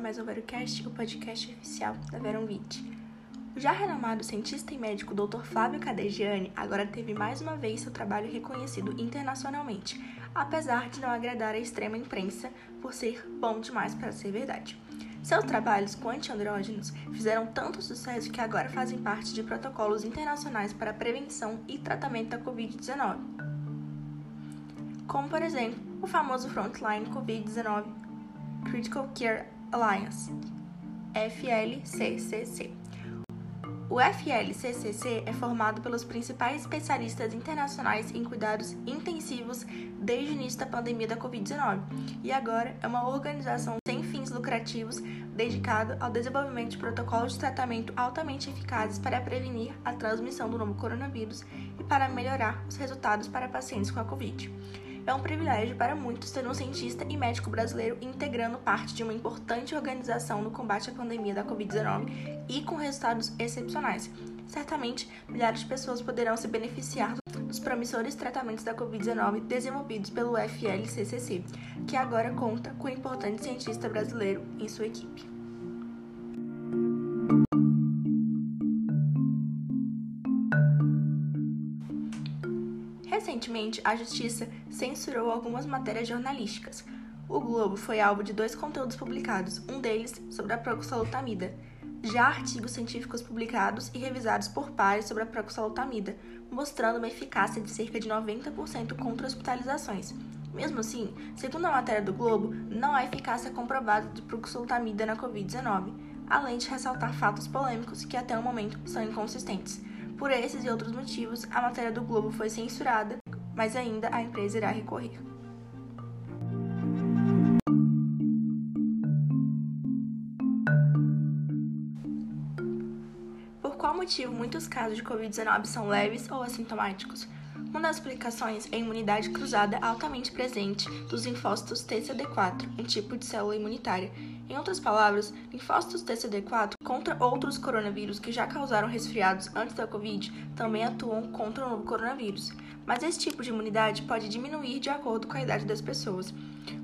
mais um VeroCast, o podcast oficial da Veron 20. O já renomado cientista e médico Dr. Flávio Cadegiani agora teve mais uma vez seu trabalho reconhecido internacionalmente, apesar de não agradar a extrema imprensa por ser bom demais para ser verdade. Seus trabalhos com antiandrógenos fizeram tanto sucesso que agora fazem parte de protocolos internacionais para prevenção e tratamento da Covid-19. Como, por exemplo, o famoso Frontline Covid-19 Critical Care Alliance, FLCCC. O FLCCC é formado pelos principais especialistas internacionais em cuidados intensivos desde o início da pandemia da Covid-19 e agora é uma organização sem fins lucrativos dedicada ao desenvolvimento de protocolos de tratamento altamente eficazes para prevenir a transmissão do novo coronavírus e para melhorar os resultados para pacientes com a Covid. É um privilégio para muitos ter um cientista e médico brasileiro integrando parte de uma importante organização no combate à pandemia da Covid-19 e com resultados excepcionais. Certamente, milhares de pessoas poderão se beneficiar dos promissores tratamentos da Covid-19 desenvolvidos pelo FLCCC, que agora conta com um importante cientista brasileiro em sua equipe. Recentemente, a Justiça censurou algumas matérias jornalísticas. O Globo foi alvo de dois conteúdos publicados, um deles sobre a proxalutamida. Já artigos científicos publicados e revisados por pares sobre a proxalutamida, mostrando uma eficácia de cerca de 90% contra hospitalizações. Mesmo assim, segundo a matéria do Globo, não há eficácia comprovada de proxalutamida na Covid-19, além de ressaltar fatos polêmicos que até o momento são inconsistentes. Por esses e outros motivos, a matéria do Globo foi censurada, mas ainda a empresa irá recorrer. Por qual motivo muitos casos de Covid-19 são leves ou assintomáticos? Uma das explicações é a imunidade cruzada altamente presente dos linfócitos TCD4, um tipo de célula imunitária. Em outras palavras, linfócitos TCD4 contra outros coronavírus que já causaram resfriados antes da Covid também atuam contra o novo coronavírus. Mas esse tipo de imunidade pode diminuir de acordo com a idade das pessoas.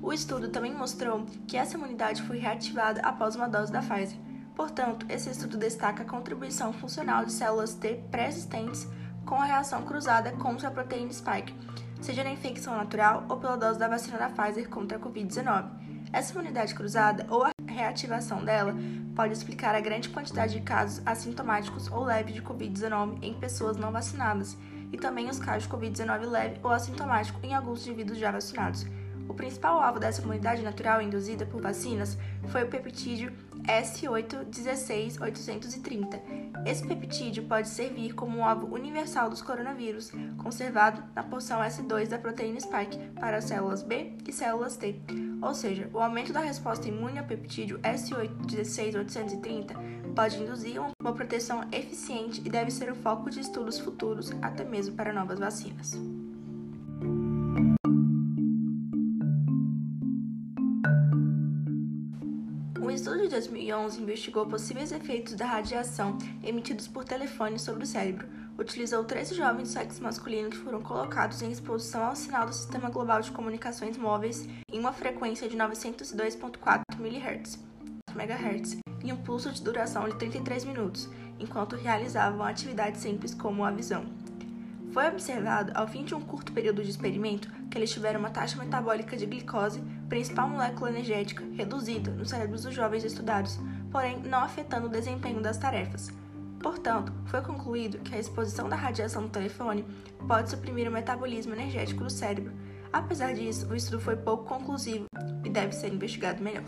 O estudo também mostrou que essa imunidade foi reativada após uma dose da Pfizer. Portanto, esse estudo destaca a contribuição funcional de células T pré-existentes com a reação cruzada contra a proteína spike, seja na infecção natural ou pela dose da vacina da Pfizer contra a Covid-19. Essa imunidade cruzada ou a reativação dela pode explicar a grande quantidade de casos assintomáticos ou leves de Covid-19 em pessoas não vacinadas e também os casos de Covid-19 leve ou assintomático em alguns indivíduos já vacinados. O principal alvo dessa imunidade natural induzida por vacinas foi o peptídeo S8-16-830. Esse peptídeo pode servir como um alvo universal dos coronavírus, conservado na porção S2 da proteína spike para células B e células T. Ou seja, o aumento da resposta imune ao peptídeo S8-16-830 pode induzir uma proteção eficiente e deve ser o foco de estudos futuros, até mesmo para novas vacinas. Um estudo de 2011 investigou possíveis efeitos da radiação emitidos por telefone sobre o cérebro. Utilizou 13 jovens de sexo masculino que foram colocados em exposição ao sinal do Sistema Global de Comunicações Móveis em uma frequência de 902.4 MHz, MHz em um pulso de duração de 33 minutos, enquanto realizavam atividades simples como a visão. Foi observado, ao fim de um curto período de experimento, que eles tiveram uma taxa metabólica de glicose, principal molécula energética, reduzida nos cérebros dos jovens estudados, porém não afetando o desempenho das tarefas. Portanto, foi concluído que a exposição da radiação do telefone pode suprimir o metabolismo energético do cérebro. Apesar disso, o estudo foi pouco conclusivo e deve ser investigado melhor.